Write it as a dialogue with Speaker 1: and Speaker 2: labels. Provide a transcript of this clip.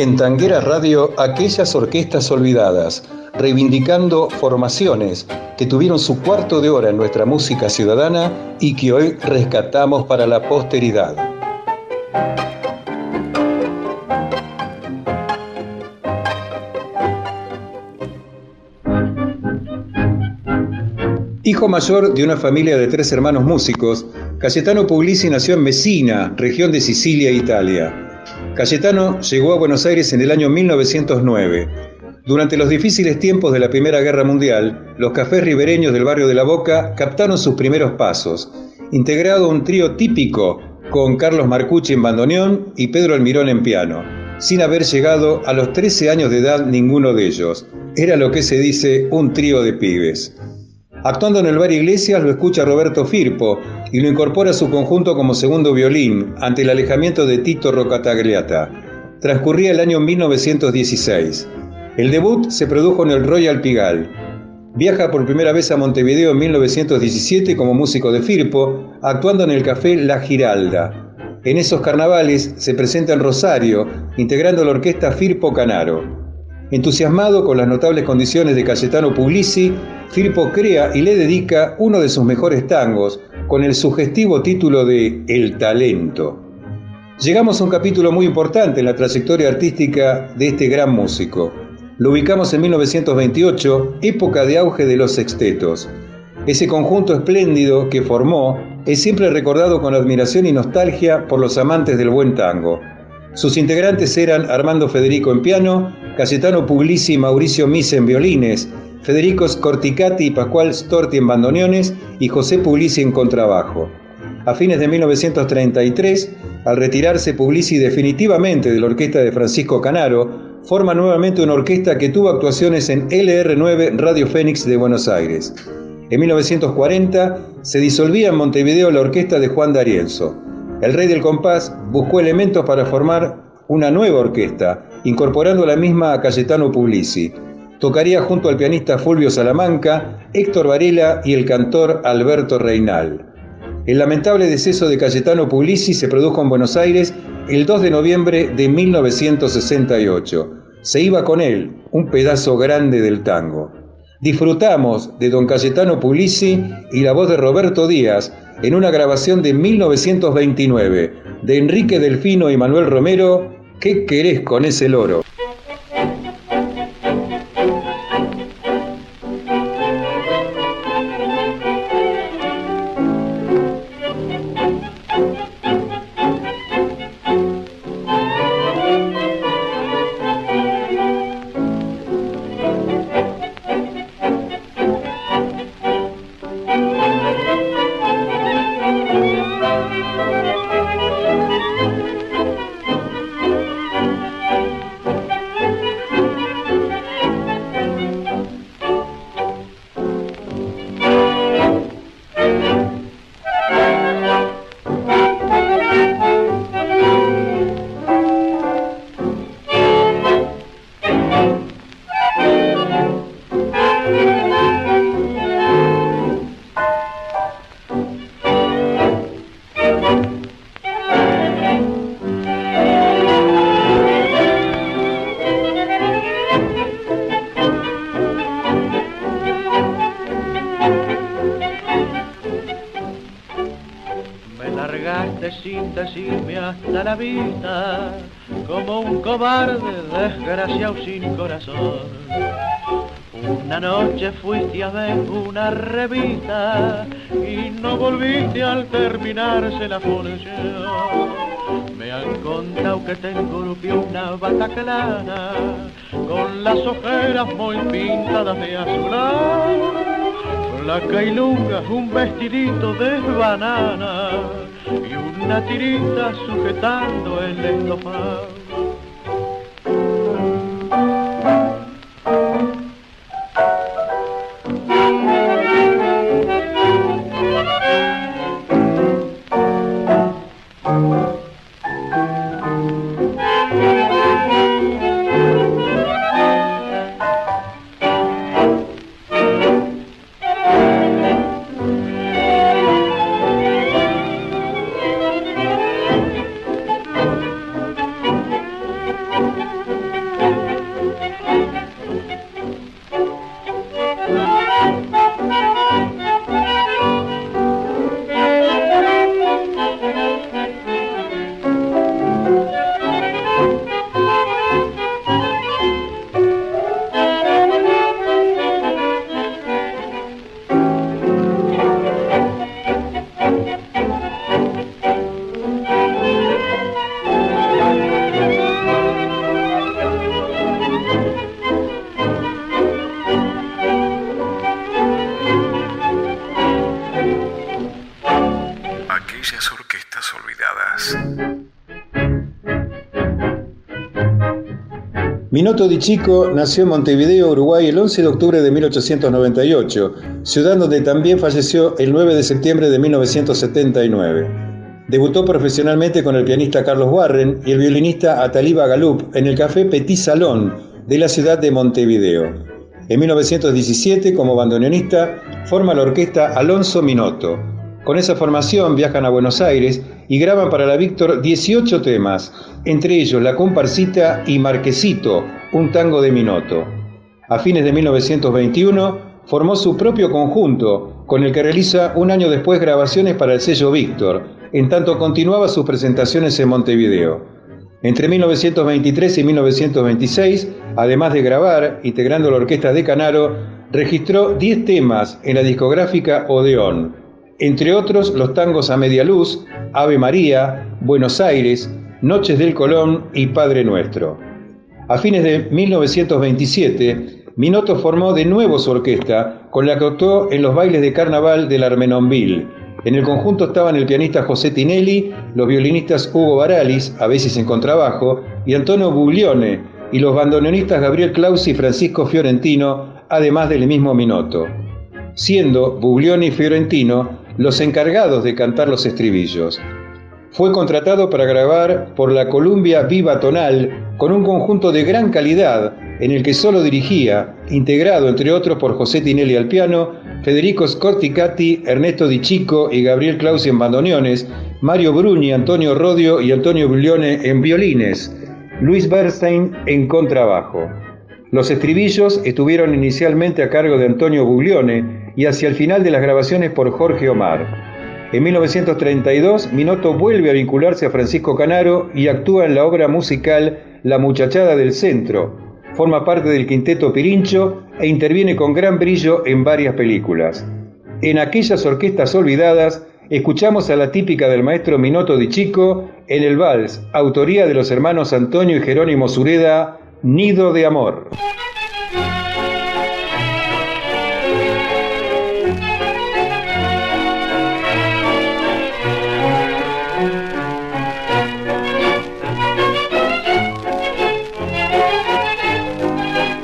Speaker 1: En Tanguera Radio, aquellas orquestas olvidadas, reivindicando formaciones que tuvieron su cuarto de hora en nuestra música ciudadana y que hoy rescatamos para la posteridad. Hijo mayor de una familia de tres hermanos músicos, Cayetano Puglisi nació en Messina, región de Sicilia, Italia. Cayetano llegó a Buenos Aires en el año 1909. Durante los difíciles tiempos de la Primera Guerra Mundial, los cafés ribereños del barrio de La Boca captaron sus primeros pasos, integrado un trío típico con Carlos Marcucci en bandoneón y Pedro Almirón en piano, sin haber llegado a los 13 años de edad ninguno de ellos. Era lo que se dice un trío de pibes. Actuando en el bar Iglesias lo escucha Roberto Firpo, y lo incorpora a su conjunto como segundo violín ante el alejamiento de Tito Rocatagliata. Transcurría el año 1916. El debut se produjo en el Royal Pigal. Viaja por primera vez a Montevideo en 1917 como músico de Firpo, actuando en el café La Giralda. En esos carnavales se presenta en Rosario, integrando la orquesta Firpo Canaro. Entusiasmado con las notables condiciones de Cayetano Puglisi, Firpo crea y le dedica uno de sus mejores tangos, con el sugestivo título de El talento. Llegamos a un capítulo muy importante en la trayectoria artística de este gran músico. Lo ubicamos en 1928, época de auge de los sextetos. Ese conjunto espléndido que formó es siempre recordado con admiración y nostalgia por los amantes del buen tango. Sus integrantes eran Armando Federico en piano, Cayetano Puglisi y Mauricio Mise en violines, Federico Scorticati y Pascual Storti en bandoneones y José Puglisi en contrabajo. A fines de 1933, al retirarse Puglisi definitivamente de la orquesta de Francisco Canaro, forma nuevamente una orquesta que tuvo actuaciones en LR9 Radio Fénix de Buenos Aires. En 1940 se disolvía en Montevideo la orquesta de Juan D'Arienzo. El rey del compás buscó elementos para formar una nueva orquesta, incorporando a la misma a Cayetano Puglisi, tocaría junto al pianista Fulvio Salamanca, Héctor Varela y el cantor Alberto Reinal. El lamentable deceso de Cayetano Puglisi se produjo en Buenos Aires el 2 de noviembre de 1968. Se iba con él, un pedazo grande del tango. Disfrutamos de don Cayetano Puglisi y la voz de Roberto Díaz en una grabación de 1929 de Enrique Delfino y Manuel Romero, ¿Qué querés con ese loro?
Speaker 2: Sin corazón. Una noche fuiste a ver una revista y no volviste al terminarse la función. Me han contado que te engrupió una bata clara con las ojeras muy pintadas de azul. La cailunga, un vestidito de banana y una tirita sujetando el estofado.
Speaker 1: Minuto Di Chico nació en Montevideo, Uruguay, el 11 de octubre de 1898, ciudad donde también falleció el 9 de septiembre de 1979. Debutó profesionalmente con el pianista Carlos Warren y el violinista Ataliba Galup en el Café Petit Salón de la ciudad de Montevideo. En 1917, como bandoneonista, forma la orquesta Alonso Minotto. Con esa formación viajan a Buenos Aires y graban para la Víctor 18 temas, entre ellos La Comparsita y Marquesito, un tango de Minotto. A fines de 1921 formó su propio conjunto, con el que realiza un año después grabaciones para el sello Víctor, en tanto continuaba sus presentaciones en Montevideo. Entre 1923 y 1926, además de grabar, integrando la orquesta de Canaro, registró 10 temas en la discográfica Odeón, entre otros los tangos a media luz, Ave María, Buenos Aires, Noches del Colón y Padre Nuestro. A fines de 1927, Minotto formó de nuevo su orquesta, con la que actuó en los bailes de carnaval del Armenonville. En el conjunto estaban el pianista José Tinelli, los violinistas Hugo Baralis, a veces en contrabajo, y Antonio Buglione, y los bandoneonistas Gabriel Clausi y Francisco Fiorentino, además del mismo Minotto. Siendo Buglione y Fiorentino los encargados de cantar los estribillos. Fue contratado para grabar por la Columbia Viva Tonal con un conjunto de gran calidad en el que solo dirigía, integrado entre otros por José Tinelli al piano, Federico Scorticati, Ernesto Di Chico y Gabriel Clausi en bandoneones, Mario Bruni, Antonio Rodio y Antonio Buglione en violines, Luis Bernstein en contrabajo. Los estribillos estuvieron inicialmente a cargo de Antonio Buglione, y hacia el final de las grabaciones por Jorge Omar. En 1932, Minotto vuelve a vincularse a Francisco Canaro y actúa en la obra musical La Muchachada del Centro. Forma parte del quinteto Pirincho e interviene con gran brillo en varias películas. En aquellas orquestas olvidadas, escuchamos a la típica del maestro Minotto di Chico en el vals, autoría de los hermanos Antonio y Jerónimo Sureda, Nido de Amor.